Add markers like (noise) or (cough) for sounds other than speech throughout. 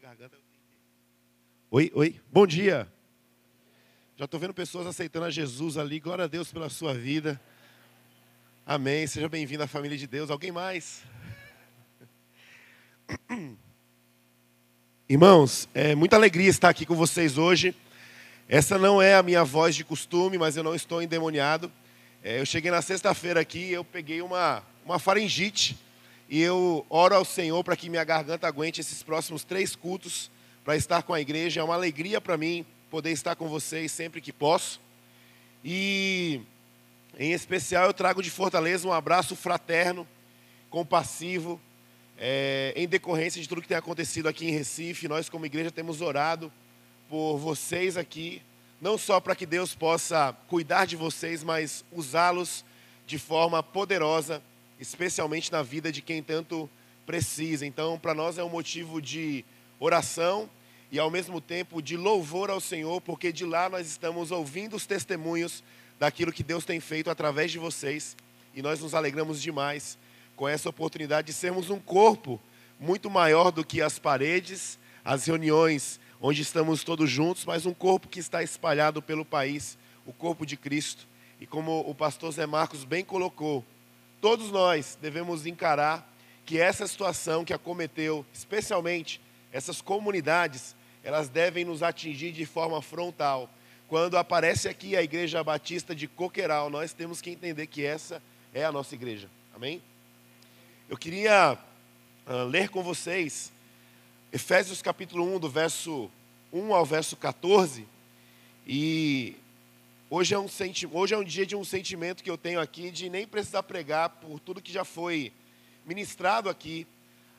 garganta. Oi, oi. Bom dia. Já estou vendo pessoas aceitando a Jesus ali. Glória a Deus pela sua vida. Amém. Seja bem-vindo à família de Deus. Alguém mais? (clears throat) Irmãos, é muita alegria estar aqui com vocês hoje. Essa não é a minha voz de costume, mas eu não estou endemoniado. É, eu cheguei na sexta-feira aqui, eu peguei uma, uma faringite e eu oro ao Senhor para que minha garganta aguente esses próximos três cultos para estar com a igreja. É uma alegria para mim poder estar com vocês sempre que posso. E, em especial, eu trago de Fortaleza um abraço fraterno, compassivo, é, em decorrência de tudo que tem acontecido aqui em Recife. Nós, como igreja, temos orado por vocês aqui, não só para que Deus possa cuidar de vocês, mas usá-los de forma poderosa especialmente na vida de quem tanto precisa. Então, para nós é um motivo de oração e ao mesmo tempo de louvor ao Senhor, porque de lá nós estamos ouvindo os testemunhos daquilo que Deus tem feito através de vocês e nós nos alegramos demais com essa oportunidade de sermos um corpo muito maior do que as paredes, as reuniões onde estamos todos juntos, mas um corpo que está espalhado pelo país, o corpo de Cristo. E como o pastor Zé Marcos bem colocou, todos nós devemos encarar que essa situação que acometeu, especialmente essas comunidades, elas devem nos atingir de forma frontal. Quando aparece aqui a Igreja Batista de Coqueiral, nós temos que entender que essa é a nossa igreja. Amém? Eu queria uh, ler com vocês Efésios capítulo 1, do verso 1 ao verso 14. E Hoje é, um senti... Hoje é um dia de um sentimento que eu tenho aqui de nem precisar pregar por tudo que já foi ministrado aqui,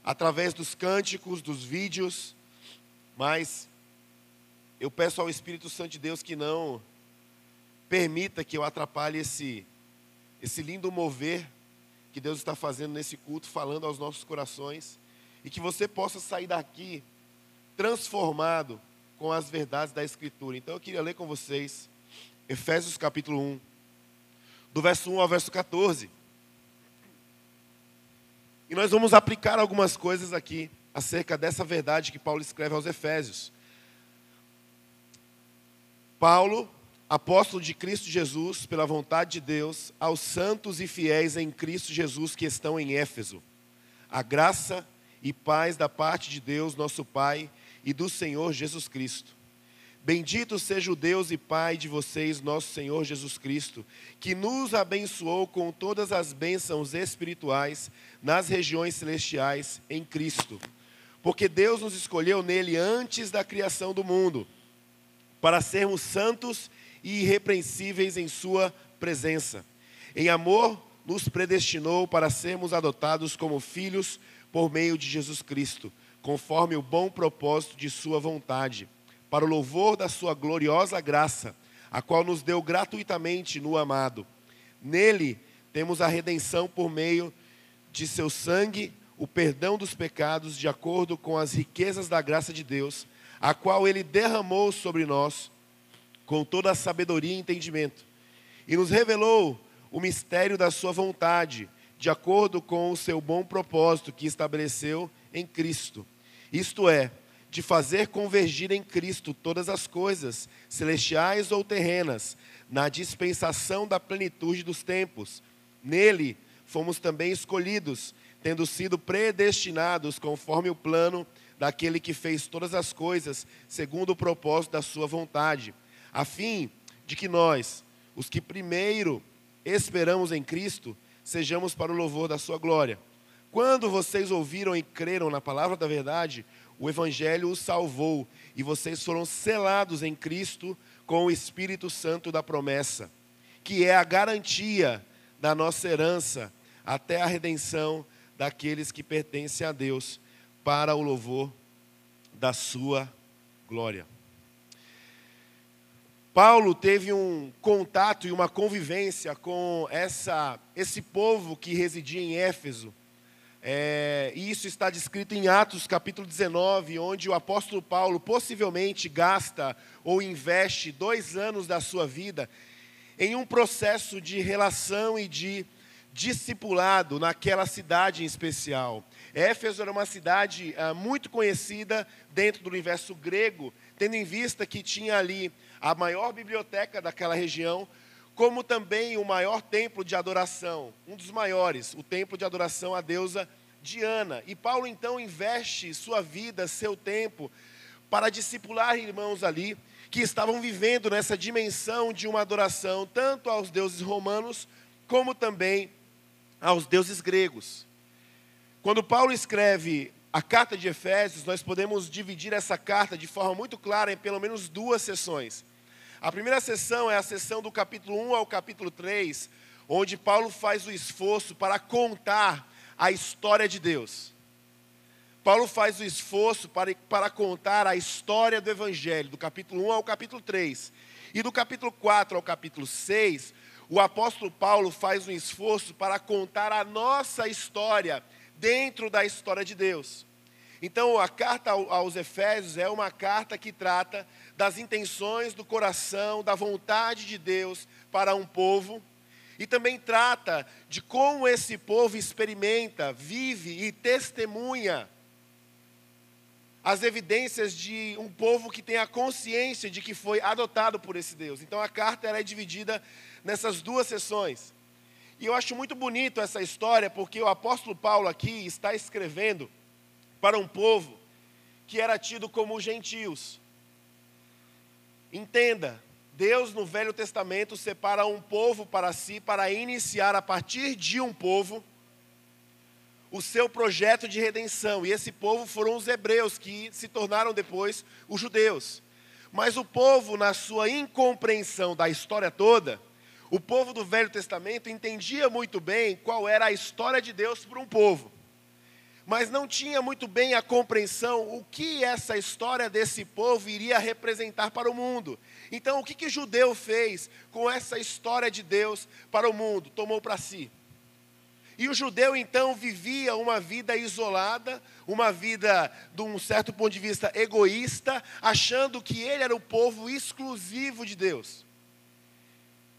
através dos cânticos, dos vídeos, mas eu peço ao Espírito Santo de Deus que não permita que eu atrapalhe esse, esse lindo mover que Deus está fazendo nesse culto, falando aos nossos corações, e que você possa sair daqui transformado com as verdades da Escritura. Então eu queria ler com vocês Efésios capítulo 1, do verso 1 ao verso 14. E nós vamos aplicar algumas coisas aqui acerca dessa verdade que Paulo escreve aos Efésios. Paulo, apóstolo de Cristo Jesus, pela vontade de Deus, aos santos e fiéis em Cristo Jesus que estão em Éfeso. A graça e paz da parte de Deus, nosso Pai, e do Senhor Jesus Cristo. Bendito seja o Deus e Pai de vocês, nosso Senhor Jesus Cristo, que nos abençoou com todas as bênçãos espirituais nas regiões celestiais em Cristo. Porque Deus nos escolheu nele antes da criação do mundo, para sermos santos e irrepreensíveis em Sua presença. Em amor, nos predestinou para sermos adotados como filhos por meio de Jesus Cristo, conforme o bom propósito de Sua vontade para o louvor da sua gloriosa graça, a qual nos deu gratuitamente no amado. Nele temos a redenção por meio de seu sangue, o perdão dos pecados, de acordo com as riquezas da graça de Deus, a qual ele derramou sobre nós com toda a sabedoria e entendimento, e nos revelou o mistério da sua vontade, de acordo com o seu bom propósito que estabeleceu em Cristo. Isto é, de fazer convergir em Cristo todas as coisas, celestiais ou terrenas, na dispensação da plenitude dos tempos. Nele fomos também escolhidos, tendo sido predestinados conforme o plano daquele que fez todas as coisas, segundo o propósito da sua vontade, a fim de que nós, os que primeiro esperamos em Cristo, sejamos para o louvor da sua glória. Quando vocês ouviram e creram na palavra da verdade, o Evangelho os salvou e vocês foram selados em Cristo com o Espírito Santo da promessa, que é a garantia da nossa herança até a redenção daqueles que pertencem a Deus, para o louvor da sua glória. Paulo teve um contato e uma convivência com essa, esse povo que residia em Éfeso é, isso está descrito em Atos capítulo 19, onde o apóstolo Paulo possivelmente gasta ou investe dois anos da sua vida em um processo de relação e de discipulado naquela cidade em especial. Éfeso era uma cidade ah, muito conhecida dentro do universo grego, tendo em vista que tinha ali a maior biblioteca daquela região, como também o maior templo de adoração, um dos maiores, o templo de adoração à deusa Diana. E Paulo então investe sua vida, seu tempo, para discipular irmãos ali que estavam vivendo nessa dimensão de uma adoração tanto aos deuses romanos como também aos deuses gregos. Quando Paulo escreve a carta de Efésios, nós podemos dividir essa carta de forma muito clara em pelo menos duas sessões. A primeira sessão é a sessão do capítulo 1 ao capítulo 3, onde Paulo faz o esforço para contar a história de Deus. Paulo faz o esforço para, para contar a história do Evangelho, do capítulo 1 ao capítulo 3. E do capítulo 4 ao capítulo 6, o apóstolo Paulo faz um esforço para contar a nossa história dentro da história de Deus. Então, a carta aos Efésios é uma carta que trata das intenções do coração, da vontade de Deus para um povo, e também trata de como esse povo experimenta, vive e testemunha as evidências de um povo que tem a consciência de que foi adotado por esse Deus. Então a carta é dividida nessas duas sessões. E eu acho muito bonito essa história porque o apóstolo Paulo aqui está escrevendo para um povo que era tido como gentios. Entenda, Deus no Velho Testamento separa um povo para si para iniciar a partir de um povo o seu projeto de redenção. E esse povo foram os hebreus, que se tornaram depois os judeus. Mas o povo, na sua incompreensão da história toda, o povo do Velho Testamento entendia muito bem qual era a história de Deus para um povo. Mas não tinha muito bem a compreensão o que essa história desse povo iria representar para o mundo. Então, o que, que o judeu fez com essa história de Deus para o mundo? Tomou para si. E o judeu então vivia uma vida isolada, uma vida de um certo ponto de vista egoísta, achando que ele era o povo exclusivo de Deus.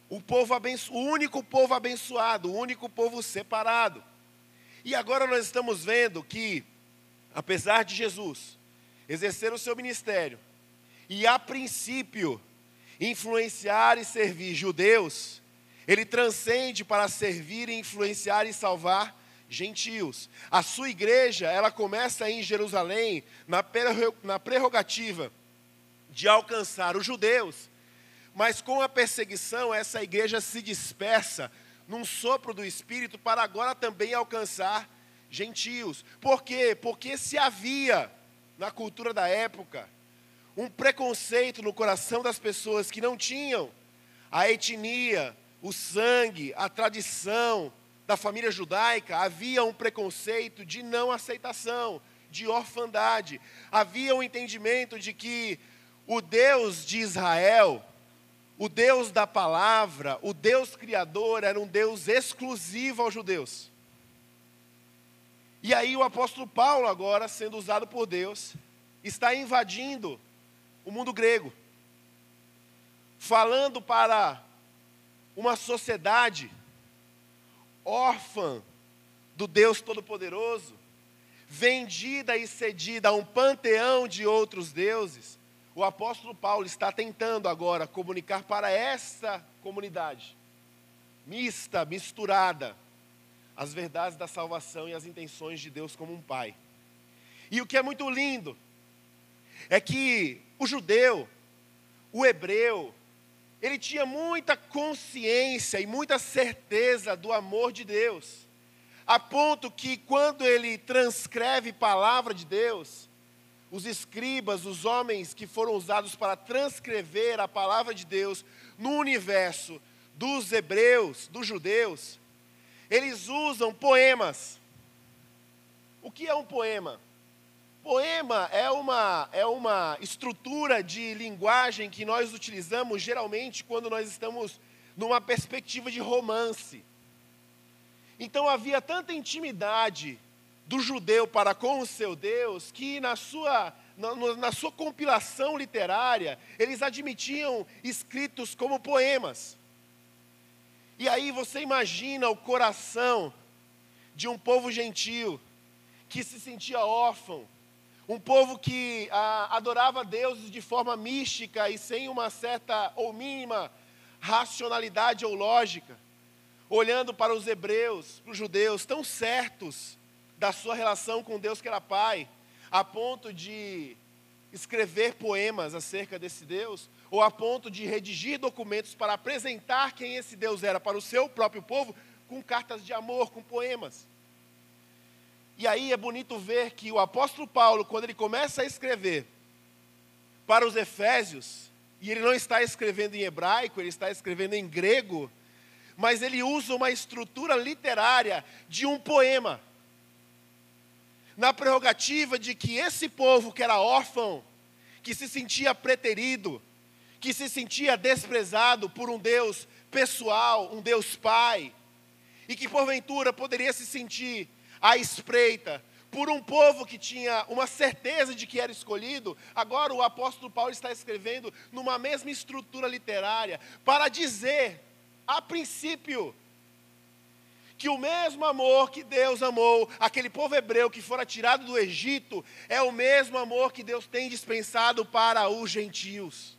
O, povo abenço... o único povo abençoado, o único povo separado. E agora nós estamos vendo que, apesar de Jesus exercer o seu ministério e, a princípio, influenciar e servir judeus, ele transcende para servir, influenciar e salvar gentios. A sua igreja, ela começa em Jerusalém na prerrogativa de alcançar os judeus, mas com a perseguição, essa igreja se dispersa num sopro do Espírito para agora também alcançar gentios. Por quê? Porque se havia na cultura da época um preconceito no coração das pessoas que não tinham a etnia, o sangue, a tradição da família judaica, havia um preconceito de não aceitação, de orfandade. Havia um entendimento de que o Deus de Israel, o Deus da palavra, o Deus criador, era um Deus exclusivo aos judeus. E aí o apóstolo Paulo, agora sendo usado por Deus, está invadindo o mundo grego, falando para uma sociedade órfã do Deus Todo-Poderoso, vendida e cedida a um panteão de outros deuses, o apóstolo Paulo está tentando agora comunicar para essa comunidade, mista, misturada, as verdades da salvação e as intenções de Deus como um pai. E o que é muito lindo é que o judeu, o hebreu, ele tinha muita consciência e muita certeza do amor de Deus, a ponto que quando ele transcreve palavra de Deus, os escribas, os homens que foram usados para transcrever a palavra de Deus no universo dos hebreus, dos judeus, eles usam poemas. O que é um poema? Poema é uma, é uma estrutura de linguagem que nós utilizamos geralmente quando nós estamos numa perspectiva de romance. Então havia tanta intimidade do judeu para com o seu Deus que na sua, na, na sua compilação literária eles admitiam escritos como poemas. E aí você imagina o coração de um povo gentil que se sentia órfão, um povo que ah, adorava deuses de forma mística e sem uma certa ou mínima racionalidade ou lógica, olhando para os hebreus, para os judeus, tão certos da sua relação com Deus que era Pai, a ponto de escrever poemas acerca desse Deus, ou a ponto de redigir documentos para apresentar quem esse Deus era para o seu próprio povo, com cartas de amor, com poemas. E aí é bonito ver que o apóstolo Paulo, quando ele começa a escrever para os Efésios, e ele não está escrevendo em hebraico, ele está escrevendo em grego, mas ele usa uma estrutura literária de um poema na prerrogativa de que esse povo que era órfão, que se sentia preterido, que se sentia desprezado por um Deus pessoal, um Deus Pai, e que porventura poderia se sentir à espreita por um povo que tinha uma certeza de que era escolhido, agora o apóstolo Paulo está escrevendo numa mesma estrutura literária para dizer, a princípio, que o mesmo amor que Deus amou aquele povo hebreu que fora tirado do Egito, é o mesmo amor que Deus tem dispensado para os gentios.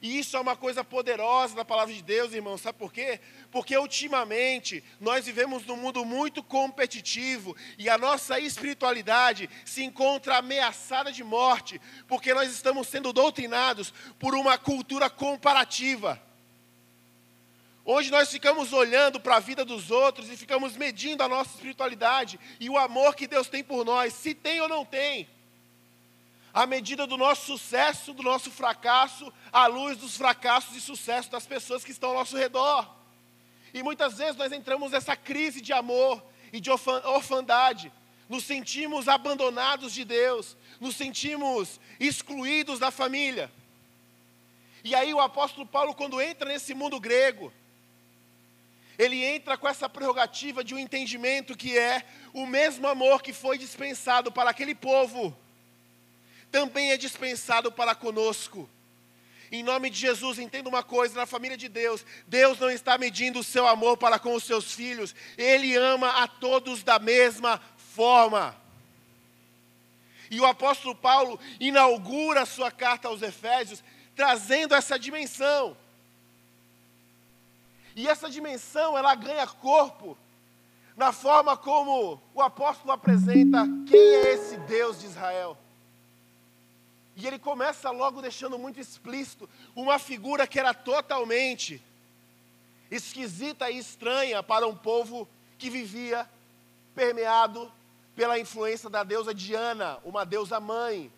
E isso é uma coisa poderosa da palavra de Deus, irmãos, sabe por quê? Porque ultimamente nós vivemos num mundo muito competitivo e a nossa espiritualidade se encontra ameaçada de morte, porque nós estamos sendo doutrinados por uma cultura comparativa. Hoje nós ficamos olhando para a vida dos outros e ficamos medindo a nossa espiritualidade e o amor que Deus tem por nós, se tem ou não tem. À medida do nosso sucesso, do nosso fracasso, à luz dos fracassos e sucessos das pessoas que estão ao nosso redor. E muitas vezes nós entramos nessa crise de amor e de orfandade. Nos sentimos abandonados de Deus, nos sentimos excluídos da família. E aí o apóstolo Paulo, quando entra nesse mundo grego, ele entra com essa prerrogativa de um entendimento que é o mesmo amor que foi dispensado para aquele povo, também é dispensado para conosco. Em nome de Jesus, entenda uma coisa: na família de Deus, Deus não está medindo o seu amor para com os seus filhos, Ele ama a todos da mesma forma. E o apóstolo Paulo inaugura a sua carta aos Efésios, trazendo essa dimensão. E essa dimensão, ela ganha corpo na forma como o apóstolo apresenta quem é esse Deus de Israel. E ele começa logo deixando muito explícito uma figura que era totalmente esquisita e estranha para um povo que vivia permeado pela influência da deusa Diana, uma deusa mãe.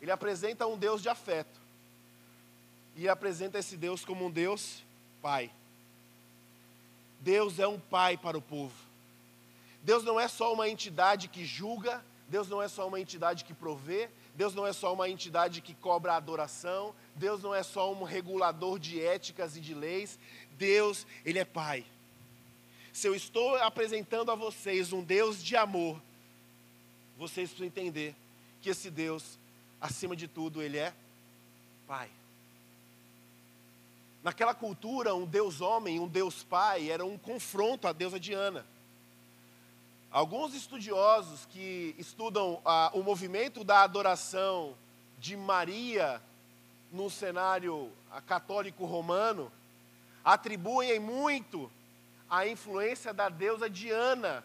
Ele apresenta um Deus de afeto. E apresenta esse Deus como um Deus pai. Deus é um pai para o povo. Deus não é só uma entidade que julga, Deus não é só uma entidade que provê, Deus não é só uma entidade que cobra adoração, Deus não é só um regulador de éticas e de leis, Deus, Ele é Pai. Se eu estou apresentando a vocês um Deus de amor, vocês precisam entender que esse Deus, acima de tudo, Ele é Pai. Naquela cultura, um Deus homem, um Deus pai, era um confronto à deusa Diana. Alguns estudiosos que estudam ah, o movimento da adoração de Maria no cenário ah, católico romano atribuem muito a influência da deusa Diana,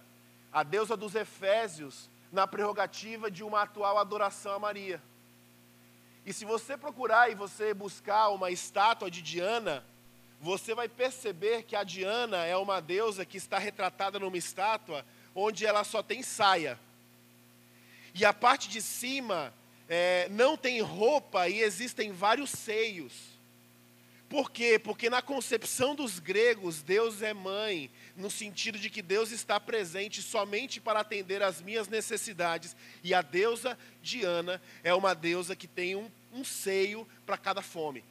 a deusa dos Efésios, na prerrogativa de uma atual adoração a Maria. E se você procurar e você buscar uma estátua de Diana, você vai perceber que a Diana é uma deusa que está retratada numa estátua onde ela só tem saia. E a parte de cima é, não tem roupa e existem vários seios. Por quê? Porque na concepção dos gregos, Deus é mãe, no sentido de que Deus está presente somente para atender às minhas necessidades. E a deusa Diana é uma deusa que tem um, um seio para cada fome.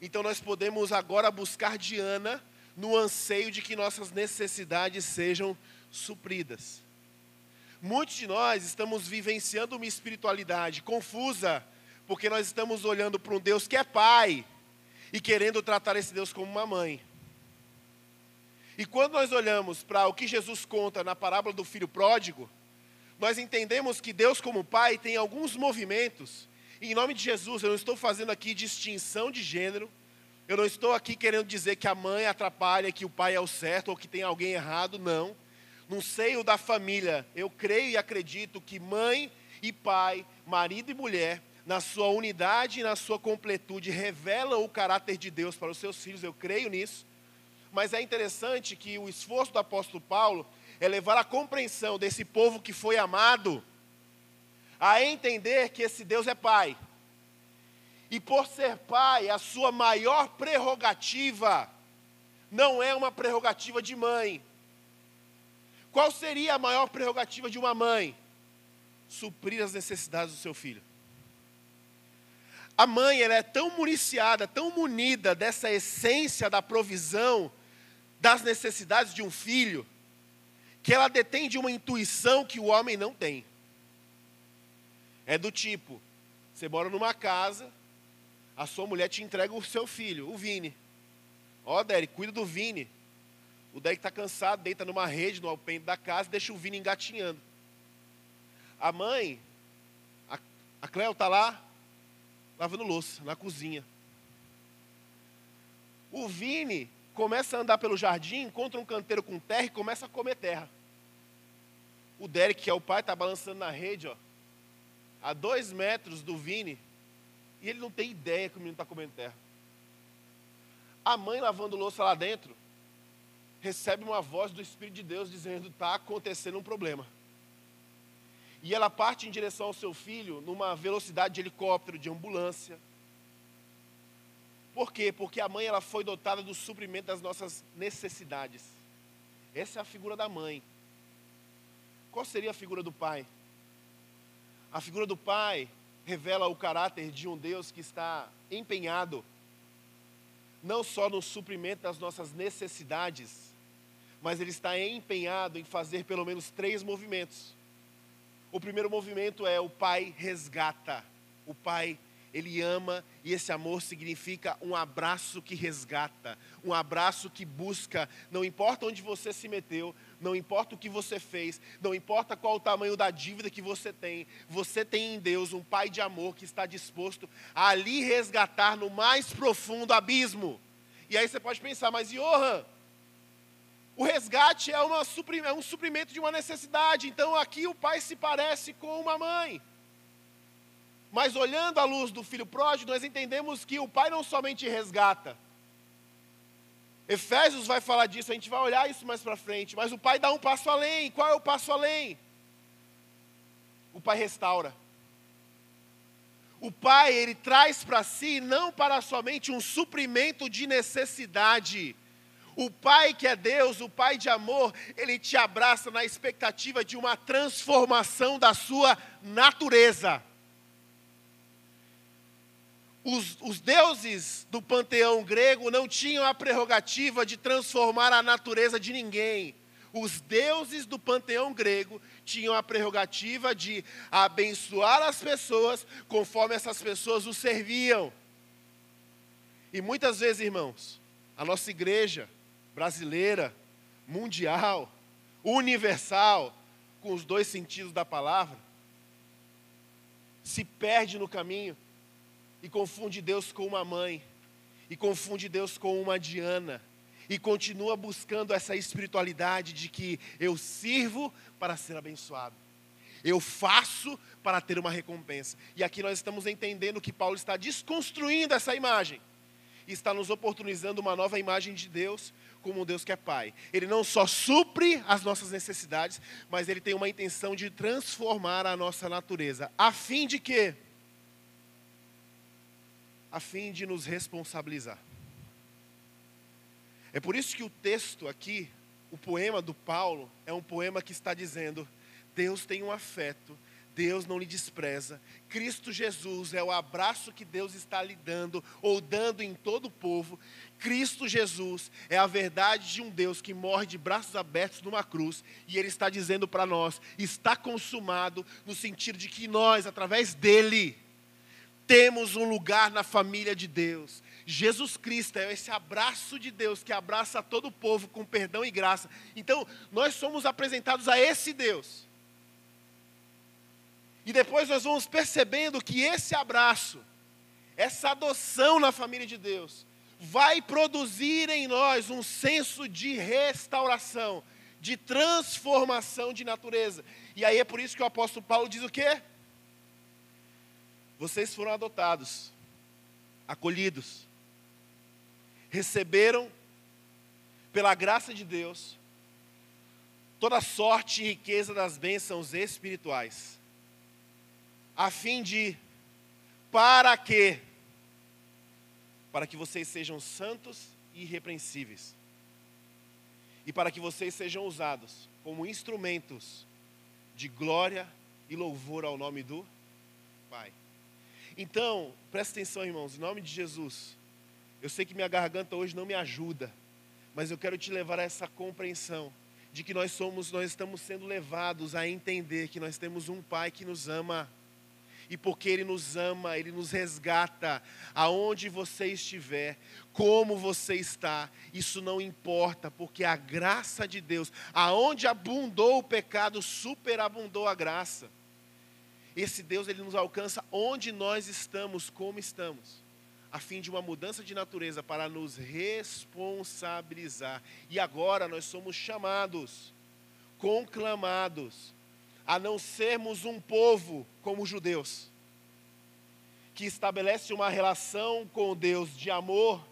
Então nós podemos agora buscar Diana no anseio de que nossas necessidades sejam supridas. Muitos de nós estamos vivenciando uma espiritualidade confusa, porque nós estamos olhando para um Deus que é Pai e querendo tratar esse Deus como uma mãe. E quando nós olhamos para o que Jesus conta na parábola do filho pródigo, nós entendemos que Deus, como Pai, tem alguns movimentos. E em nome de Jesus, eu não estou fazendo aqui distinção de gênero. Eu não estou aqui querendo dizer que a mãe atrapalha, que o pai é o certo ou que tem alguém errado, não. No seio da família, eu creio e acredito que mãe e pai, marido e mulher, na sua unidade e na sua completude, revelam o caráter de Deus para os seus filhos, eu creio nisso. Mas é interessante que o esforço do apóstolo Paulo é levar a compreensão desse povo que foi amado a entender que esse Deus é Pai. E por ser Pai, a sua maior prerrogativa não é uma prerrogativa de mãe, qual seria a maior prerrogativa de uma mãe? Suprir as necessidades do seu filho. A mãe ela é tão municiada, tão munida dessa essência da provisão das necessidades de um filho, que ela detém de uma intuição que o homem não tem. É do tipo: você mora numa casa, a sua mulher te entrega o seu filho, o Vini. Ó, oh, Derek, cuida do Vini. O Derek está cansado, deita numa rede no alpendre da casa e deixa o Vini engatinhando. A mãe, a, a Cleo está lá, lavando louça, na cozinha. O Vini começa a andar pelo jardim, encontra um canteiro com terra e começa a comer terra. O Derek, que é o pai, está balançando na rede, ó, a dois metros do Vini, e ele não tem ideia que o menino está comendo terra. A mãe lavando louça lá dentro, recebe uma voz do Espírito de Deus dizendo: está acontecendo um problema. E ela parte em direção ao seu filho numa velocidade de helicóptero, de ambulância. Por quê? Porque a mãe ela foi dotada do suprimento das nossas necessidades. Essa é a figura da mãe. Qual seria a figura do pai? A figura do pai revela o caráter de um Deus que está empenhado não só no suprimento das nossas necessidades, mas ele está empenhado em fazer pelo menos três movimentos. O primeiro movimento é o pai resgata. O pai, ele ama e esse amor significa um abraço que resgata, um abraço que busca, não importa onde você se meteu, não importa o que você fez, não importa qual o tamanho da dívida que você tem, você tem em Deus um pai de amor que está disposto a ali resgatar no mais profundo abismo. E aí você pode pensar, mas Johan, o resgate é, uma, é um suprimento de uma necessidade. Então aqui o pai se parece com uma mãe. Mas olhando à luz do filho pródigo, nós entendemos que o pai não somente resgata. Efésios vai falar disso, a gente vai olhar isso mais para frente. Mas o pai dá um passo além. Qual é o passo além? O pai restaura. O pai, ele traz para si não para somente um suprimento de necessidade, o Pai que é Deus, o Pai de amor, ele te abraça na expectativa de uma transformação da sua natureza. Os, os, deuses do panteão grego não tinham a prerrogativa de transformar a natureza de ninguém. Os deuses do panteão grego tinham a prerrogativa de abençoar as pessoas conforme essas pessoas o serviam. E muitas vezes, irmãos, a nossa igreja, brasileira, mundial, universal, com os dois sentidos da palavra, se perde no caminho e confunde Deus com uma mãe, e confunde Deus com uma Diana, e continua buscando essa espiritualidade de que eu sirvo para ser abençoado. Eu faço para ter uma recompensa. E aqui nós estamos entendendo que Paulo está desconstruindo essa imagem. E está nos oportunizando uma nova imagem de Deus, como um Deus que é Pai. Ele não só supre as nossas necessidades, mas ele tem uma intenção de transformar a nossa natureza. A fim de quê? A fim de nos responsabilizar. É por isso que o texto aqui, o poema do Paulo, é um poema que está dizendo: Deus tem um afeto, Deus não lhe despreza. Cristo Jesus é o abraço que Deus está lhe dando ou dando em todo o povo. Cristo Jesus é a verdade de um Deus que morre de braços abertos numa cruz e Ele está dizendo para nós: está consumado, no sentido de que nós, através dele, temos um lugar na família de Deus. Jesus Cristo é esse abraço de Deus que abraça todo o povo com perdão e graça. Então, nós somos apresentados a esse Deus. E depois nós vamos percebendo que esse abraço, essa adoção na família de Deus, vai produzir em nós um senso de restauração, de transformação de natureza. E aí é por isso que o apóstolo Paulo diz o quê? Vocês foram adotados, acolhidos, receberam, pela graça de Deus, toda sorte e riqueza das bênçãos espirituais, a fim de, para que, para que vocês sejam santos e irrepreensíveis, e para que vocês sejam usados como instrumentos de glória e louvor ao nome do Pai. Então, presta atenção, irmãos, em nome de Jesus. Eu sei que minha garganta hoje não me ajuda, mas eu quero te levar a essa compreensão de que nós somos, nós estamos sendo levados a entender que nós temos um Pai que nos ama. E porque Ele nos ama, Ele nos resgata. Aonde você estiver, como você está, isso não importa, porque a graça de Deus, aonde abundou o pecado, superabundou a graça. Esse Deus, Ele nos alcança onde nós estamos, como estamos a fim de uma mudança de natureza para nos responsabilizar. E agora nós somos chamados, conclamados, a não sermos um povo como os judeus, que estabelece uma relação com Deus de amor,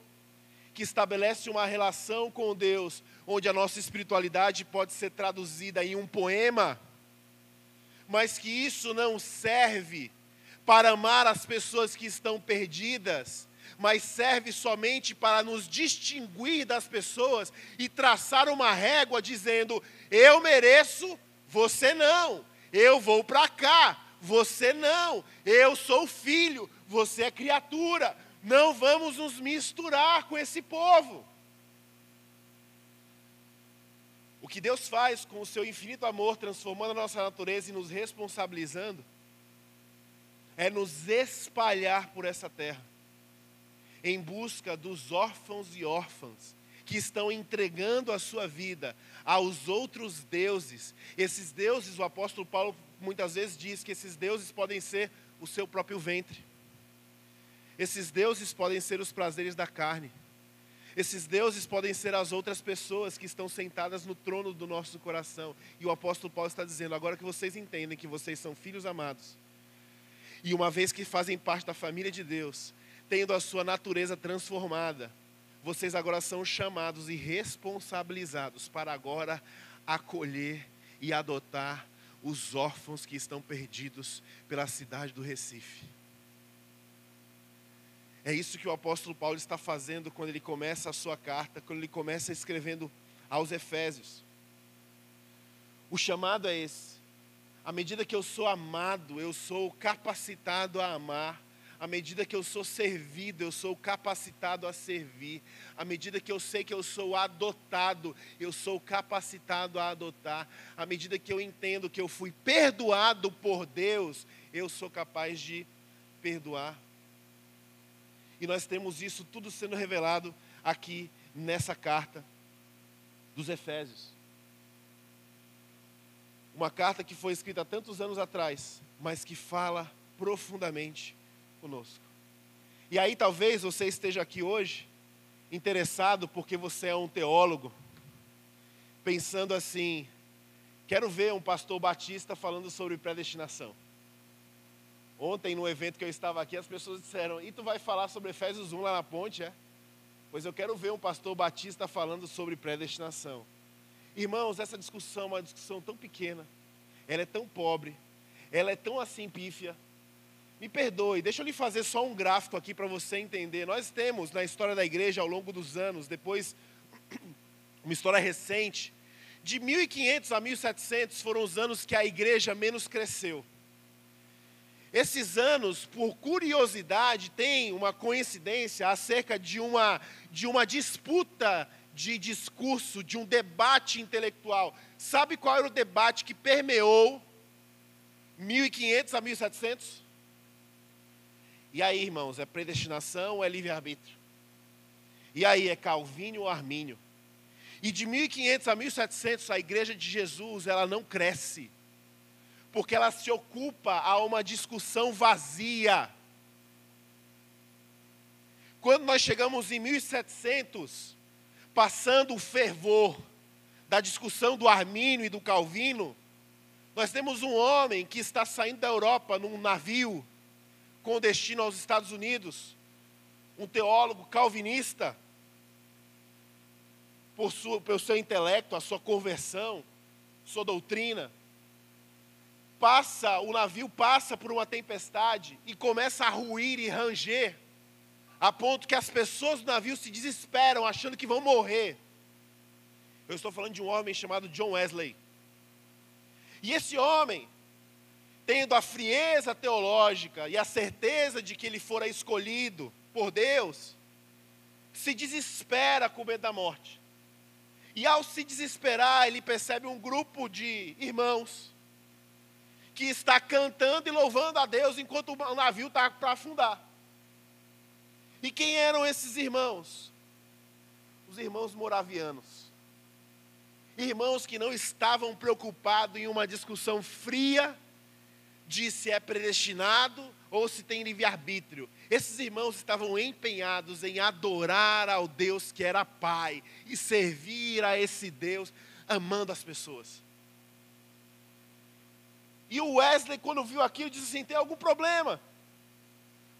que estabelece uma relação com Deus, onde a nossa espiritualidade pode ser traduzida em um poema, mas que isso não serve para amar as pessoas que estão perdidas, mas serve somente para nos distinguir das pessoas e traçar uma régua dizendo: eu mereço, você não, eu vou para cá, você não, eu sou filho, você é criatura. Não vamos nos misturar com esse povo. O que Deus faz com o seu infinito amor, transformando a nossa natureza e nos responsabilizando, é nos espalhar por essa terra, em busca dos órfãos e órfãs que estão entregando a sua vida aos outros deuses. Esses deuses, o apóstolo Paulo muitas vezes diz que esses deuses podem ser o seu próprio ventre. Esses deuses podem ser os prazeres da carne. Esses deuses podem ser as outras pessoas que estão sentadas no trono do nosso coração. E o apóstolo Paulo está dizendo: agora que vocês entendem que vocês são filhos amados, e uma vez que fazem parte da família de Deus, tendo a sua natureza transformada, vocês agora são chamados e responsabilizados para agora acolher e adotar os órfãos que estão perdidos pela cidade do Recife. É isso que o apóstolo Paulo está fazendo quando ele começa a sua carta, quando ele começa escrevendo aos Efésios. O chamado é esse à medida que eu sou amado, eu sou capacitado a amar. À medida que eu sou servido, eu sou capacitado a servir. À medida que eu sei que eu sou adotado, eu sou capacitado a adotar. À medida que eu entendo que eu fui perdoado por Deus, eu sou capaz de perdoar. E nós temos isso tudo sendo revelado aqui nessa carta dos Efésios. Uma carta que foi escrita tantos anos atrás, mas que fala profundamente conosco. E aí talvez você esteja aqui hoje interessado porque você é um teólogo, pensando assim: quero ver um pastor batista falando sobre predestinação. Ontem, no evento que eu estava aqui, as pessoas disseram: E tu vai falar sobre Efésios 1 lá na ponte, é? Pois eu quero ver um pastor batista falando sobre predestinação. Irmãos, essa discussão é uma discussão tão pequena, ela é tão pobre, ela é tão assim pífia. Me perdoe, deixa eu lhe fazer só um gráfico aqui para você entender. Nós temos na história da igreja ao longo dos anos, depois, (clears throat) uma história recente, de 1500 a 1700 foram os anos que a igreja menos cresceu. Esses anos, por curiosidade, tem uma coincidência acerca de uma, de uma disputa de discurso, de um debate intelectual. Sabe qual era o debate que permeou 1500 a 1700? E aí, irmãos, é predestinação ou é livre-arbítrio? E aí, é Calvínio ou Armínio? E de 1500 a 1700, a igreja de Jesus, ela não cresce. Porque ela se ocupa a uma discussão vazia. Quando nós chegamos em 1700, passando o fervor da discussão do Armínio e do Calvino, nós temos um homem que está saindo da Europa num navio com destino aos Estados Unidos, um teólogo calvinista, por sua, pelo seu intelecto, a sua conversão, sua doutrina, passa, o navio passa por uma tempestade e começa a ruir e ranger, a ponto que as pessoas do navio se desesperam, achando que vão morrer. Eu estou falando de um homem chamado John Wesley. E esse homem, tendo a frieza teológica e a certeza de que ele fora escolhido por Deus, se desespera com medo da morte. E ao se desesperar, ele percebe um grupo de irmãos que está cantando e louvando a Deus enquanto o navio está para afundar. E quem eram esses irmãos? Os irmãos moravianos. Irmãos que não estavam preocupados em uma discussão fria de se é predestinado ou se tem livre-arbítrio. Esses irmãos estavam empenhados em adorar ao Deus que era Pai e servir a esse Deus amando as pessoas. E o Wesley, quando viu aquilo, disse assim: tem algum problema?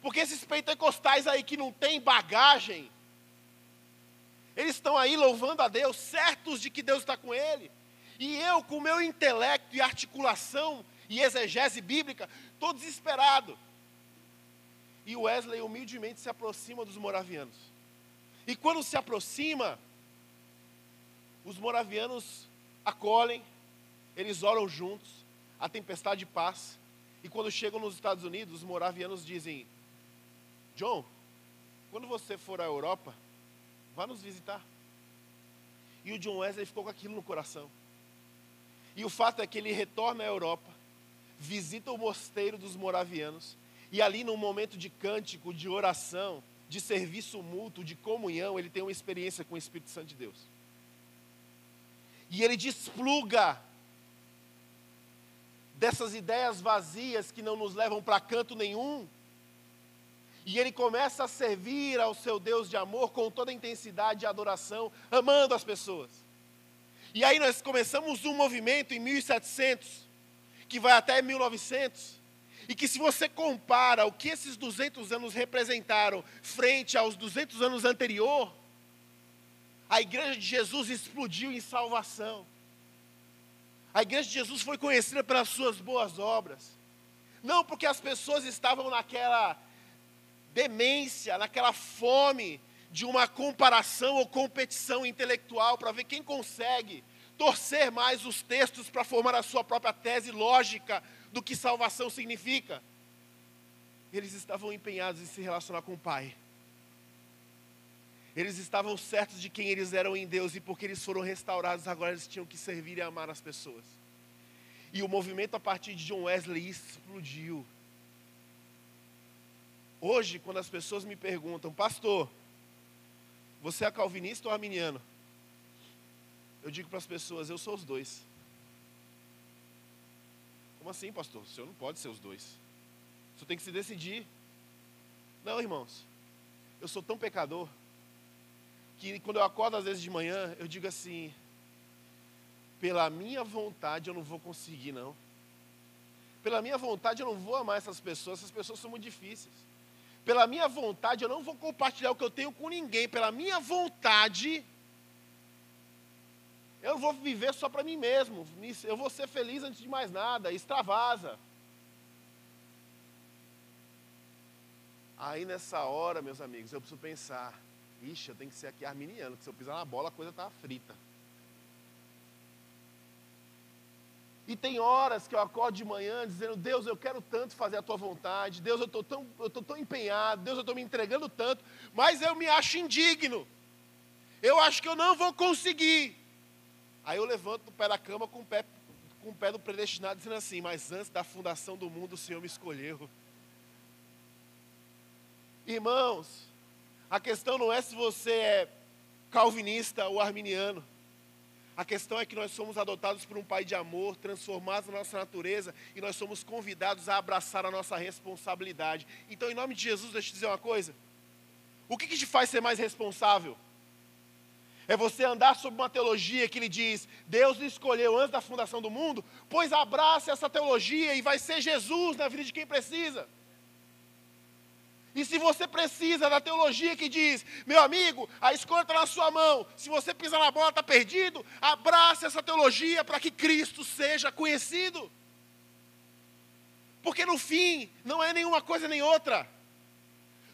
Porque esses pentecostais aí que não têm bagagem, eles estão aí louvando a Deus, certos de que Deus está com ele. E eu, com meu intelecto e articulação e exegese bíblica, estou desesperado. E Wesley humildemente se aproxima dos moravianos. E quando se aproxima, os moravianos acolhem, eles oram juntos, a tempestade passa. E quando chegam nos Estados Unidos, os moravianos dizem: John, quando você for à Europa, vá nos visitar. E o John Wesley ficou com aquilo no coração. E o fato é que ele retorna à Europa, visita o mosteiro dos moravianos, e ali, num momento de cântico, de oração, de serviço mútuo, de comunhão, ele tem uma experiência com o Espírito Santo de Deus. E ele despluga dessas ideias vazias que não nos levam para canto nenhum. E ele começa a servir ao seu Deus de amor com toda a intensidade de adoração, amando as pessoas. E aí nós começamos um movimento em 1700, que vai até 1900, e que se você compara o que esses 200 anos representaram frente aos 200 anos anterior, a igreja de Jesus explodiu em salvação. A igreja de Jesus foi conhecida pelas suas boas obras. Não porque as pessoas estavam naquela demência, naquela fome de uma comparação ou competição intelectual para ver quem consegue torcer mais os textos para formar a sua própria tese lógica do que salvação significa. Eles estavam empenhados em se relacionar com o Pai. Eles estavam certos de quem eles eram em Deus e porque eles foram restaurados, agora eles tinham que servir e amar as pessoas. E o movimento a partir de John Wesley explodiu. Hoje, quando as pessoas me perguntam, pastor, você é calvinista ou arminiano? Eu digo para as pessoas, eu sou os dois. Como assim, pastor? O senhor não pode ser os dois. O senhor tem que se decidir. Não, irmãos. Eu sou tão pecador que quando eu acordo às vezes de manhã, eu digo assim: pela minha vontade eu não vou conseguir, não. Pela minha vontade eu não vou amar essas pessoas, essas pessoas são muito difíceis. Pela minha vontade eu não vou compartilhar o que eu tenho com ninguém. Pela minha vontade eu vou viver só para mim mesmo. Eu vou ser feliz antes de mais nada. Extravasa. Aí nessa hora, meus amigos, eu preciso pensar: ixi, eu tenho que ser aqui arminiano, porque se eu pisar na bola a coisa está frita. E tem horas que eu acordo de manhã dizendo: Deus, eu quero tanto fazer a tua vontade. Deus, eu estou tão, eu tão empenhado. Deus, eu estou me entregando tanto. Mas eu me acho indigno. Eu acho que eu não vou conseguir. Aí eu levanto do pé da cama com o pé, com o pé do predestinado, dizendo assim: Mas antes da fundação do mundo, o Senhor me escolheu. Irmãos, a questão não é se você é calvinista ou arminiano. A questão é que nós somos adotados por um Pai de amor, transformados na nossa natureza e nós somos convidados a abraçar a nossa responsabilidade. Então, em nome de Jesus, deixa eu te dizer uma coisa. O que, que te faz ser mais responsável? É você andar sob uma teologia que lhe diz: Deus lhe escolheu antes da fundação do mundo, pois abrace essa teologia e vai ser Jesus na vida de quem precisa. E se você precisa da teologia que diz, meu amigo, a escolha está na sua mão, se você pisar na bola está perdido, abrace essa teologia para que Cristo seja conhecido. Porque no fim, não é nenhuma coisa nem outra.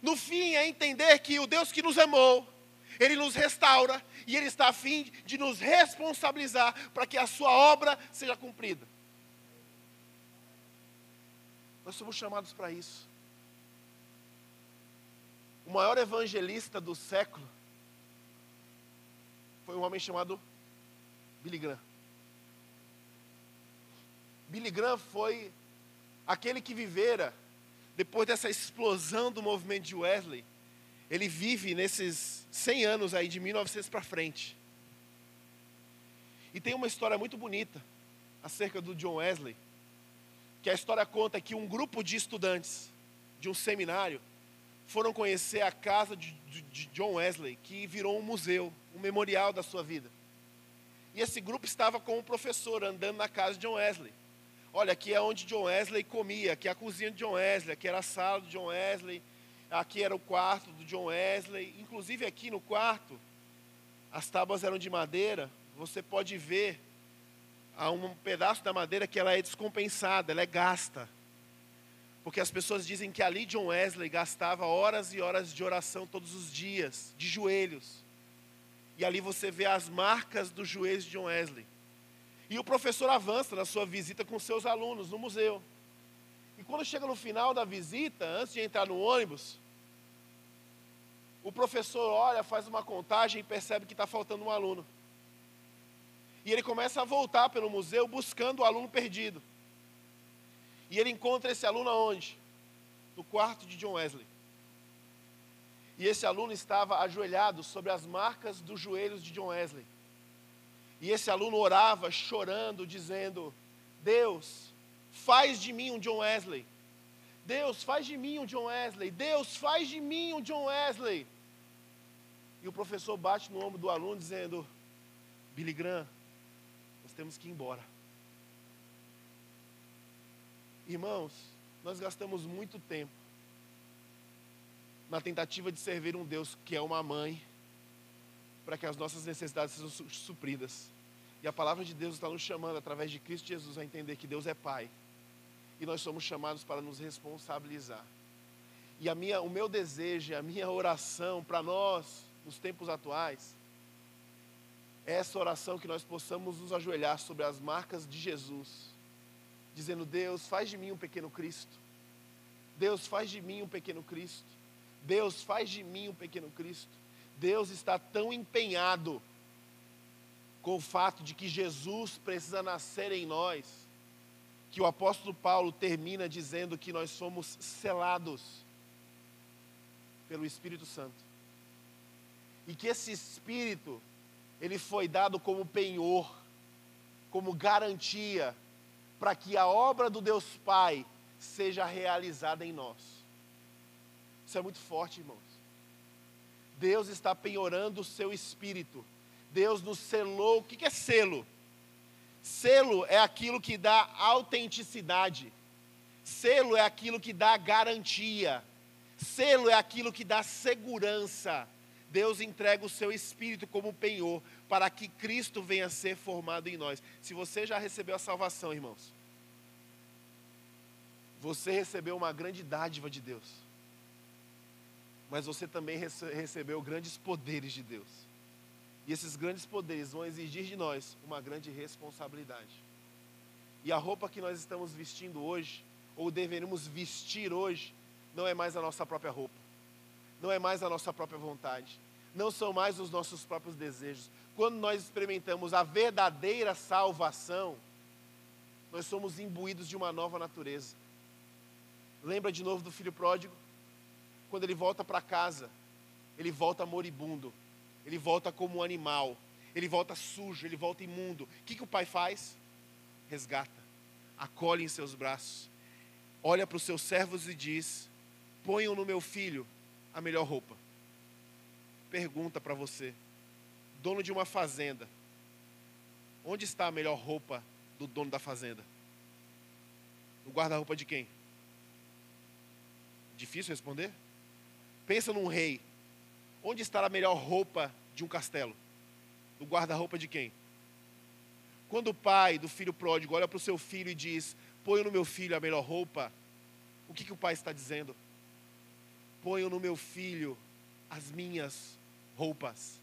No fim, é entender que o Deus que nos amou, Ele nos restaura e Ele está a fim de nos responsabilizar para que a Sua obra seja cumprida. Nós somos chamados para isso o maior evangelista do século foi um homem chamado Billy Graham. Billy Graham foi aquele que vivera depois dessa explosão do movimento de Wesley. Ele vive nesses 100 anos aí de 1900 para frente. E tem uma história muito bonita acerca do John Wesley, que a história conta que um grupo de estudantes de um seminário foram conhecer a casa de, de, de John Wesley, que virou um museu, um memorial da sua vida. E esse grupo estava com um professor andando na casa de John Wesley. Olha, aqui é onde John Wesley comia, aqui é a cozinha de John Wesley, aqui era a sala de John Wesley, aqui era o quarto do John Wesley. Inclusive aqui no quarto, as tábuas eram de madeira. Você pode ver há um pedaço da madeira que ela é descompensada, ela é gasta. Porque as pessoas dizem que ali John Wesley gastava horas e horas de oração todos os dias, de joelhos. E ali você vê as marcas dos joelhos de John Wesley. E o professor avança na sua visita com seus alunos no museu. E quando chega no final da visita, antes de entrar no ônibus, o professor olha, faz uma contagem e percebe que está faltando um aluno. E ele começa a voltar pelo museu buscando o aluno perdido. E ele encontra esse aluno aonde? No quarto de John Wesley. E esse aluno estava ajoelhado sobre as marcas dos joelhos de John Wesley. E esse aluno orava chorando, dizendo: Deus, faz de mim um John Wesley. Deus, faz de mim um John Wesley. Deus, faz de mim um John Wesley. E o professor bate no ombro do aluno, dizendo: Billy Graham, nós temos que ir embora. Irmãos, nós gastamos muito tempo na tentativa de servir um Deus que é uma mãe, para que as nossas necessidades sejam supridas. E a palavra de Deus está nos chamando, através de Cristo Jesus, a entender que Deus é Pai. E nós somos chamados para nos responsabilizar. E a minha, o meu desejo, a minha oração para nós, nos tempos atuais, é essa oração que nós possamos nos ajoelhar sobre as marcas de Jesus dizendo: Deus, faz de mim um pequeno Cristo. Deus, faz de mim um pequeno Cristo. Deus, faz de mim um pequeno Cristo. Deus está tão empenhado com o fato de que Jesus precisa nascer em nós, que o apóstolo Paulo termina dizendo que nós somos selados pelo Espírito Santo. E que esse Espírito, ele foi dado como penhor, como garantia para que a obra do Deus Pai seja realizada em nós. Isso é muito forte, irmãos. Deus está penhorando o seu espírito. Deus nos selou. O que é selo? Selo é aquilo que dá autenticidade. Selo é aquilo que dá garantia. Selo é aquilo que dá segurança. Deus entrega o seu espírito como penhor para que Cristo venha ser formado em nós. Se você já recebeu a salvação, irmãos, você recebeu uma grande dádiva de Deus. Mas você também rece recebeu grandes poderes de Deus. E esses grandes poderes vão exigir de nós uma grande responsabilidade. E a roupa que nós estamos vestindo hoje, ou deveríamos vestir hoje, não é mais a nossa própria roupa. Não é mais a nossa própria vontade. Não são mais os nossos próprios desejos quando nós experimentamos a verdadeira salvação, nós somos imbuídos de uma nova natureza. Lembra de novo do filho pródigo? quando ele volta para casa, ele volta moribundo, ele volta como um animal, ele volta sujo, ele volta imundo. O que, que o pai faz? Resgata, acolhe em seus braços, olha para os seus servos e diz: ponham no meu filho a melhor roupa. Pergunta para você, dono de uma fazenda, onde está a melhor roupa do dono da fazenda? No guarda-roupa de quem? Difícil responder? Pensa num rei. Onde está a melhor roupa de um castelo? No guarda-roupa de quem? Quando o pai do filho pródigo olha para o seu filho e diz: Ponho no meu filho a melhor roupa, o que, que o pai está dizendo? Ponho no meu filho as minhas roupas.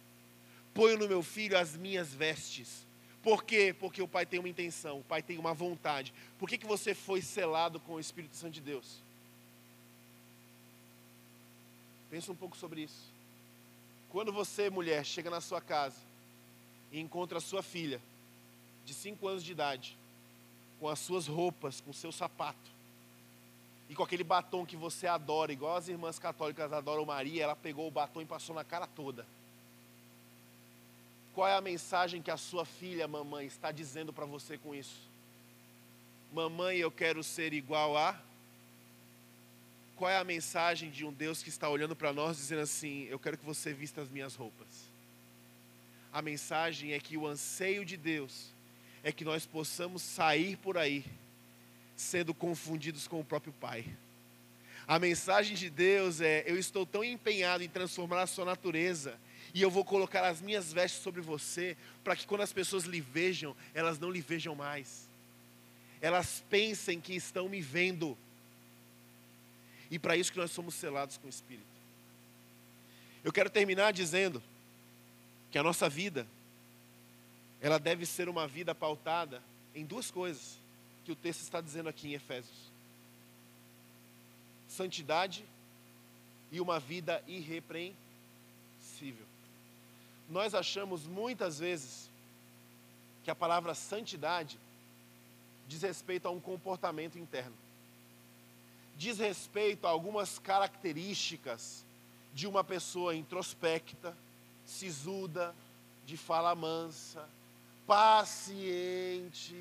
Ponho no meu filho as minhas vestes. Por quê? Porque o pai tem uma intenção, o pai tem uma vontade. Por que, que você foi selado com o Espírito Santo de Deus? Pensa um pouco sobre isso. Quando você, mulher, chega na sua casa e encontra a sua filha, de 5 anos de idade, com as suas roupas, com o seu sapato, e com aquele batom que você adora, igual as irmãs católicas adoram Maria, ela pegou o batom e passou na cara toda. Qual é a mensagem que a sua filha, mamãe, está dizendo para você com isso? Mamãe, eu quero ser igual a qual é a mensagem de um Deus que está olhando para nós dizendo assim: Eu quero que você vista as minhas roupas? A mensagem é que o anseio de Deus é que nós possamos sair por aí sendo confundidos com o próprio Pai. A mensagem de Deus é: Eu estou tão empenhado em transformar a sua natureza e eu vou colocar as minhas vestes sobre você, para que quando as pessoas lhe vejam, elas não lhe vejam mais. Elas pensem que estão me vendo e para isso que nós somos selados com o Espírito. Eu quero terminar dizendo que a nossa vida ela deve ser uma vida pautada em duas coisas que o texto está dizendo aqui em Efésios: santidade e uma vida irrepreensível. Nós achamos muitas vezes que a palavra santidade diz respeito a um comportamento interno diz respeito a algumas características de uma pessoa introspecta, sisuda, de fala mansa, paciente,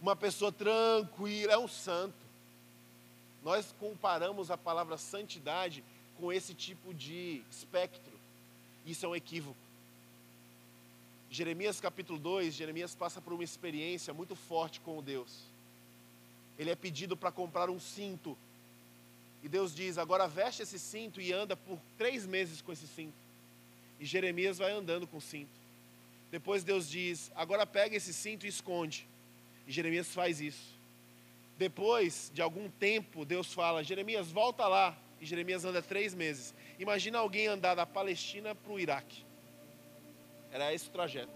uma pessoa tranquila, é um santo. Nós comparamos a palavra santidade com esse tipo de espectro. Isso é um equívoco. Jeremias capítulo 2, Jeremias passa por uma experiência muito forte com Deus. Ele é pedido para comprar um cinto e Deus diz: agora veste esse cinto e anda por três meses com esse cinto. E Jeremias vai andando com o cinto. Depois Deus diz: agora pega esse cinto e esconde. E Jeremias faz isso. Depois de algum tempo, Deus fala: Jeremias, volta lá. E Jeremias anda três meses. Imagina alguém andar da Palestina para o Iraque. Era esse o trajeto.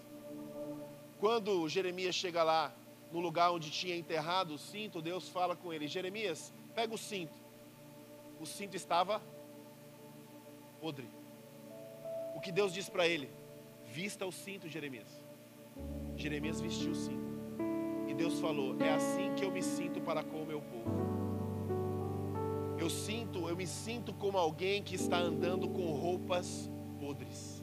Quando Jeremias chega lá, no lugar onde tinha enterrado o cinto, Deus fala com ele: Jeremias, pega o cinto o cinto estava podre. O que Deus disse para ele? Vista o cinto, Jeremias. Jeremias vestiu o cinto. E Deus falou: É assim que eu me sinto para com o meu povo. Eu sinto, eu me sinto como alguém que está andando com roupas podres.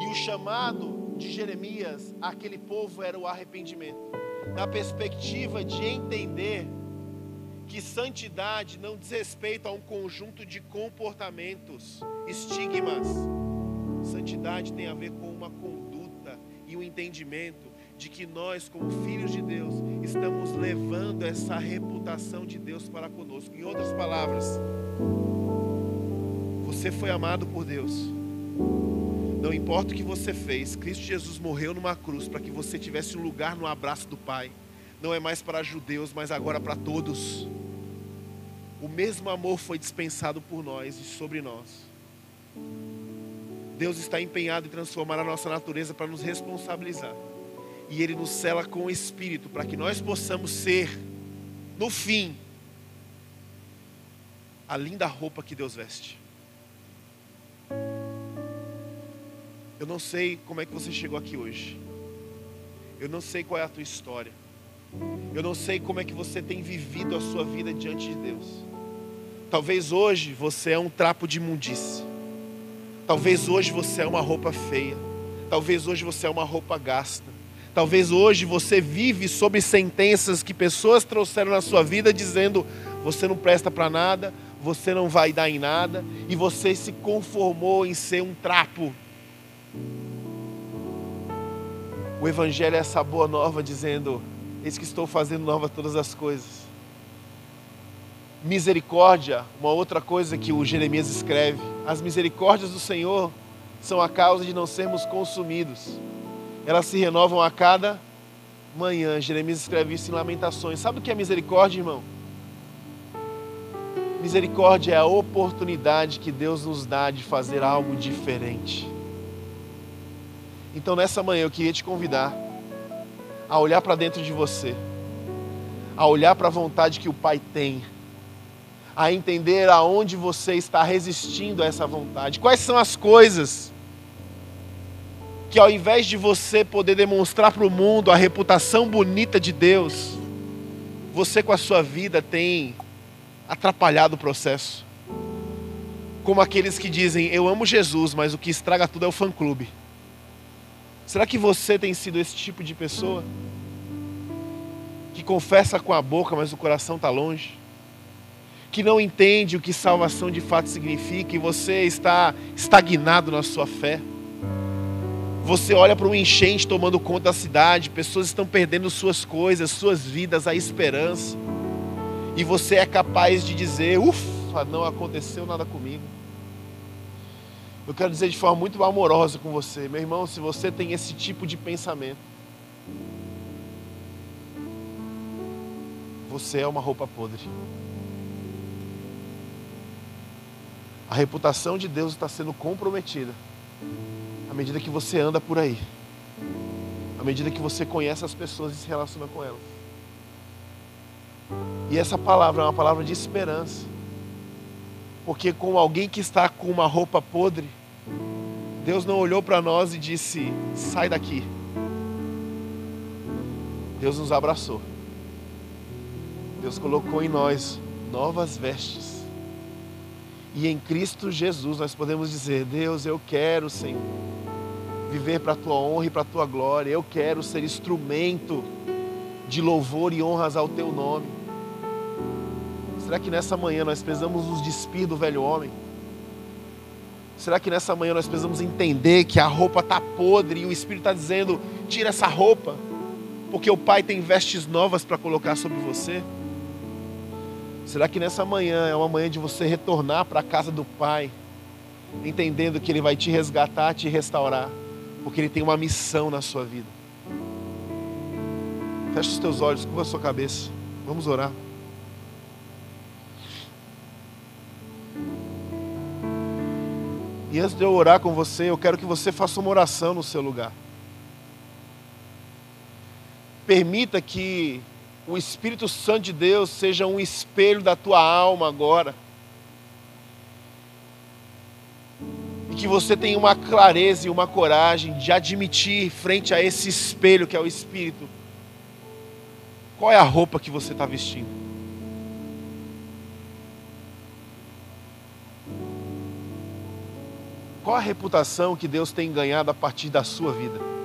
E o chamado de Jeremias àquele povo era o arrependimento. Na perspectiva de entender que santidade não diz respeito a um conjunto de comportamentos, estigmas. Santidade tem a ver com uma conduta e um entendimento de que nós, como filhos de Deus, estamos levando essa reputação de Deus para conosco. Em outras palavras, você foi amado por Deus. Não importa o que você fez, Cristo Jesus morreu numa cruz para que você tivesse um lugar no abraço do Pai. Não é mais para judeus, mas agora para todos o mesmo amor foi dispensado por nós e sobre nós. Deus está empenhado em transformar a nossa natureza para nos responsabilizar. E Ele nos cela com o Espírito para que nós possamos ser, no fim, a linda roupa que Deus veste. Eu não sei como é que você chegou aqui hoje. Eu não sei qual é a tua história. Eu não sei como é que você tem vivido a sua vida diante de Deus. Talvez hoje você é um trapo de imundície. Talvez hoje você é uma roupa feia. Talvez hoje você é uma roupa gasta. Talvez hoje você vive sob sentenças que pessoas trouxeram na sua vida dizendo: você não presta para nada, você não vai dar em nada, e você se conformou em ser um trapo. O Evangelho é essa boa nova dizendo: Eis que estou fazendo nova todas as coisas. Misericórdia, uma outra coisa que o Jeremias escreve: as misericórdias do Senhor são a causa de não sermos consumidos. Elas se renovam a cada manhã. Jeremias escreve isso em Lamentações. Sabe o que é misericórdia, irmão? Misericórdia é a oportunidade que Deus nos dá de fazer algo diferente. Então, nessa manhã, eu queria te convidar a olhar para dentro de você, a olhar para a vontade que o Pai tem, a entender aonde você está resistindo a essa vontade. Quais são as coisas que, ao invés de você poder demonstrar para o mundo a reputação bonita de Deus, você com a sua vida tem atrapalhado o processo. Como aqueles que dizem, eu amo Jesus, mas o que estraga tudo é o fã-clube. Será que você tem sido esse tipo de pessoa? Que confessa com a boca, mas o coração está longe? Que não entende o que salvação de fato significa e você está estagnado na sua fé? Você olha para um enchente tomando conta da cidade, pessoas estão perdendo suas coisas, suas vidas, a esperança. E você é capaz de dizer: ufa, não aconteceu nada comigo. Eu quero dizer de forma muito amorosa com você, meu irmão, se você tem esse tipo de pensamento, você é uma roupa podre. A reputação de Deus está sendo comprometida à medida que você anda por aí, à medida que você conhece as pessoas e se relaciona com elas. E essa palavra é uma palavra de esperança. Porque com alguém que está com uma roupa podre, Deus não olhou para nós e disse: sai daqui. Deus nos abraçou. Deus colocou em nós novas vestes. E em Cristo Jesus nós podemos dizer: Deus, eu quero, Senhor, viver para a tua honra e para a tua glória. Eu quero ser instrumento de louvor e honras ao teu nome. Será que nessa manhã nós precisamos nos despir do velho homem? Será que nessa manhã nós precisamos entender que a roupa está podre e o Espírito está dizendo: tira essa roupa, porque o Pai tem vestes novas para colocar sobre você? Será que nessa manhã é uma manhã de você retornar para a casa do Pai, entendendo que Ele vai te resgatar, te restaurar, porque Ele tem uma missão na sua vida? Feche os teus olhos, curva a sua cabeça. Vamos orar. E antes de eu orar com você, eu quero que você faça uma oração no seu lugar. Permita que o Espírito Santo de Deus seja um espelho da tua alma agora. E que você tenha uma clareza e uma coragem de admitir frente a esse espelho que é o Espírito. Qual é a roupa que você está vestindo? Qual a reputação que Deus tem ganhado a partir da sua vida?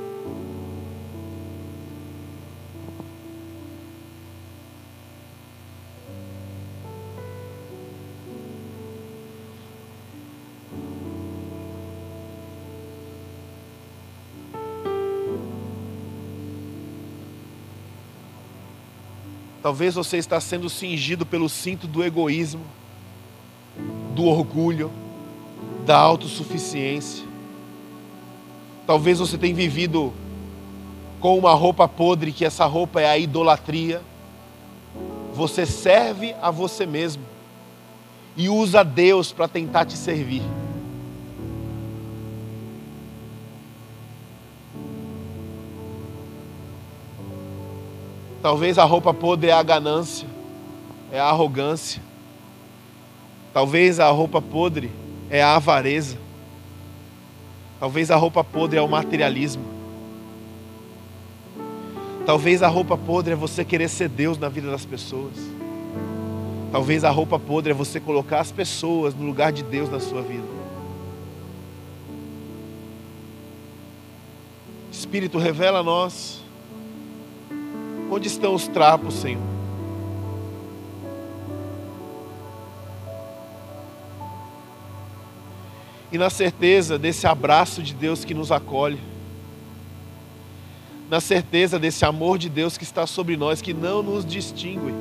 Talvez você está sendo cingido pelo cinto do egoísmo, do orgulho, da autossuficiência. Talvez você tenha vivido com uma roupa podre, que essa roupa é a idolatria. Você serve a você mesmo e usa Deus para tentar te servir. Talvez a roupa podre é a ganância, é a arrogância. Talvez a roupa podre é a avareza. Talvez a roupa podre é o materialismo. Talvez a roupa podre é você querer ser Deus na vida das pessoas. Talvez a roupa podre é você colocar as pessoas no lugar de Deus na sua vida. Espírito, revela a nós onde estão os trapos, Senhor. E na certeza desse abraço de Deus que nos acolhe, na certeza desse amor de Deus que está sobre nós, que não nos distingue,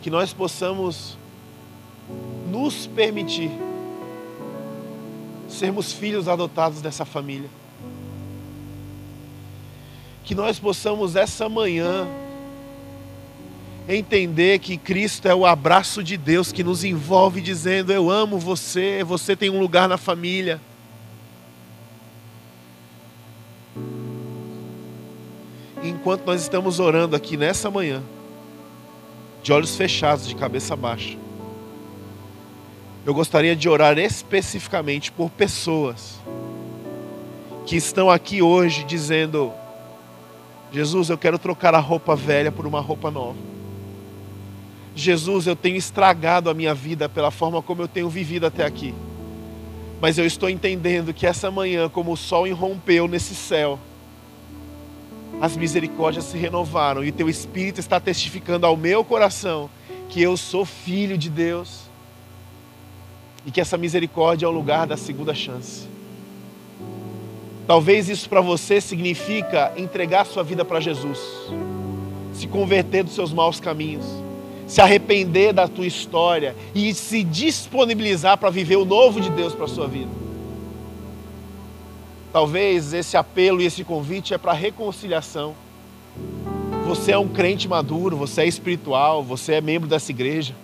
que nós possamos nos permitir sermos filhos adotados dessa família que nós possamos essa manhã entender que Cristo é o abraço de Deus que nos envolve dizendo: Eu amo você, você tem um lugar na família. Enquanto nós estamos orando aqui nessa manhã, de olhos fechados, de cabeça baixa, eu gostaria de orar especificamente por pessoas que estão aqui hoje dizendo: Jesus, eu quero trocar a roupa velha por uma roupa nova. Jesus, eu tenho estragado a minha vida pela forma como eu tenho vivido até aqui. Mas eu estou entendendo que essa manhã, como o sol irrompeu nesse céu, as misericórdias se renovaram e teu Espírito está testificando ao meu coração que eu sou filho de Deus e que essa misericórdia é o lugar da segunda chance. Talvez isso para você significa entregar sua vida para Jesus, se converter dos seus maus caminhos, se arrepender da tua história e se disponibilizar para viver o novo de Deus para a sua vida. Talvez esse apelo e esse convite é para reconciliação. Você é um crente maduro, você é espiritual, você é membro dessa igreja.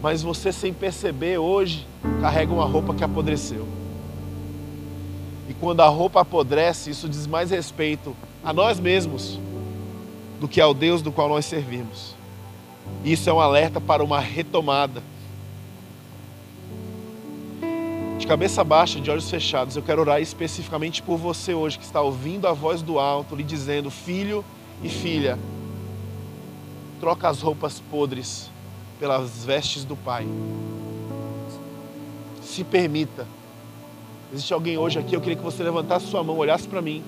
Mas você, sem perceber, hoje carrega uma roupa que apodreceu. Quando a roupa apodrece, isso diz mais respeito a nós mesmos do que ao Deus do qual nós servimos. Isso é um alerta para uma retomada. De cabeça baixa, de olhos fechados, eu quero orar especificamente por você hoje que está ouvindo a voz do alto lhe dizendo: Filho e filha, troca as roupas podres pelas vestes do Pai. Se permita Existe alguém hoje aqui, eu queria que você levantasse sua mão, olhasse para mim.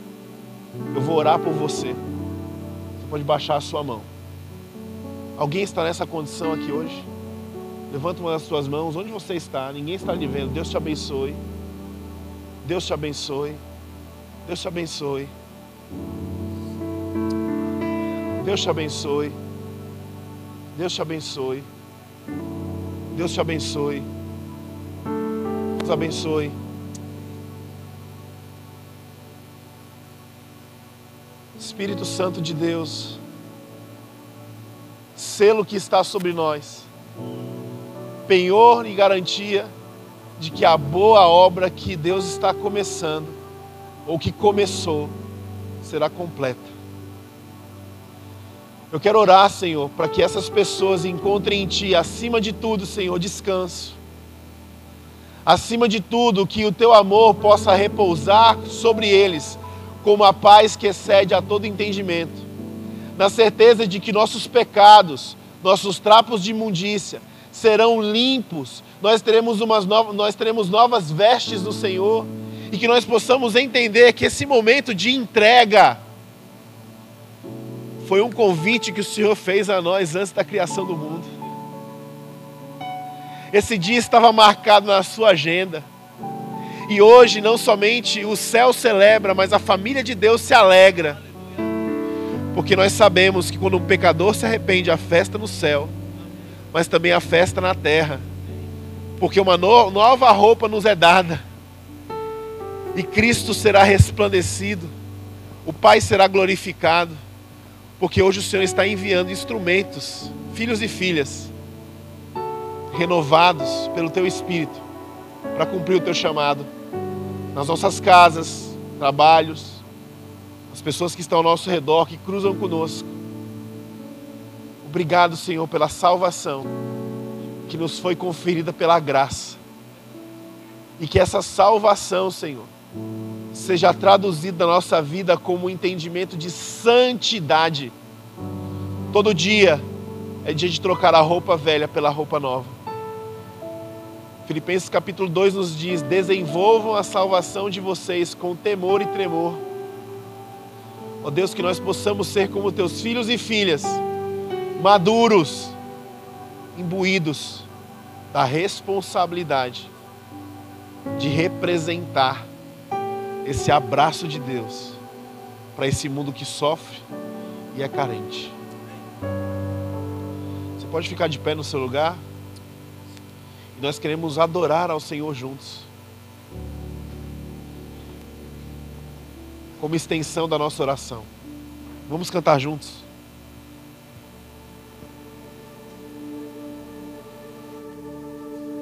Eu vou orar por você. Você pode baixar a sua mão. Alguém está nessa condição aqui hoje? Levanta uma das suas mãos, onde você está? Ninguém está lhe vendo. Deus te abençoe. Deus te abençoe. Deus te abençoe. Deus te abençoe. Deus te abençoe. Deus te abençoe. Deus abençoe. Espírito Santo de Deus, selo que está sobre nós, penhor e garantia de que a boa obra que Deus está começando, ou que começou, será completa. Eu quero orar, Senhor, para que essas pessoas encontrem em Ti, acima de tudo, Senhor, descanso. Acima de tudo, que o Teu amor possa repousar sobre eles como a paz que excede a todo entendimento, na certeza de que nossos pecados, nossos trapos de imundícia serão limpos, nós teremos, umas novas, nós teremos novas vestes do Senhor e que nós possamos entender que esse momento de entrega foi um convite que o Senhor fez a nós antes da criação do mundo. Esse dia estava marcado na sua agenda. E hoje não somente o céu celebra, mas a família de Deus se alegra. Porque nós sabemos que quando um pecador se arrepende, a festa no céu, mas também a festa na terra. Porque uma no nova roupa nos é dada. E Cristo será resplandecido. O Pai será glorificado. Porque hoje o Senhor está enviando instrumentos, filhos e filhas, renovados pelo teu espírito, para cumprir o teu chamado nas nossas casas, trabalhos, as pessoas que estão ao nosso redor, que cruzam conosco. Obrigado, Senhor, pela salvação que nos foi conferida pela graça. E que essa salvação, Senhor, seja traduzida na nossa vida como um entendimento de santidade Todo dia é dia de trocar a roupa velha pela roupa nova. Filipenses capítulo 2 nos diz: desenvolvam a salvação de vocês com temor e tremor. Ó Deus, que nós possamos ser como teus filhos e filhas, maduros, imbuídos da responsabilidade de representar esse abraço de Deus para esse mundo que sofre e é carente. Você pode ficar de pé no seu lugar? Nós queremos adorar ao Senhor juntos. Como extensão da nossa oração. Vamos cantar juntos.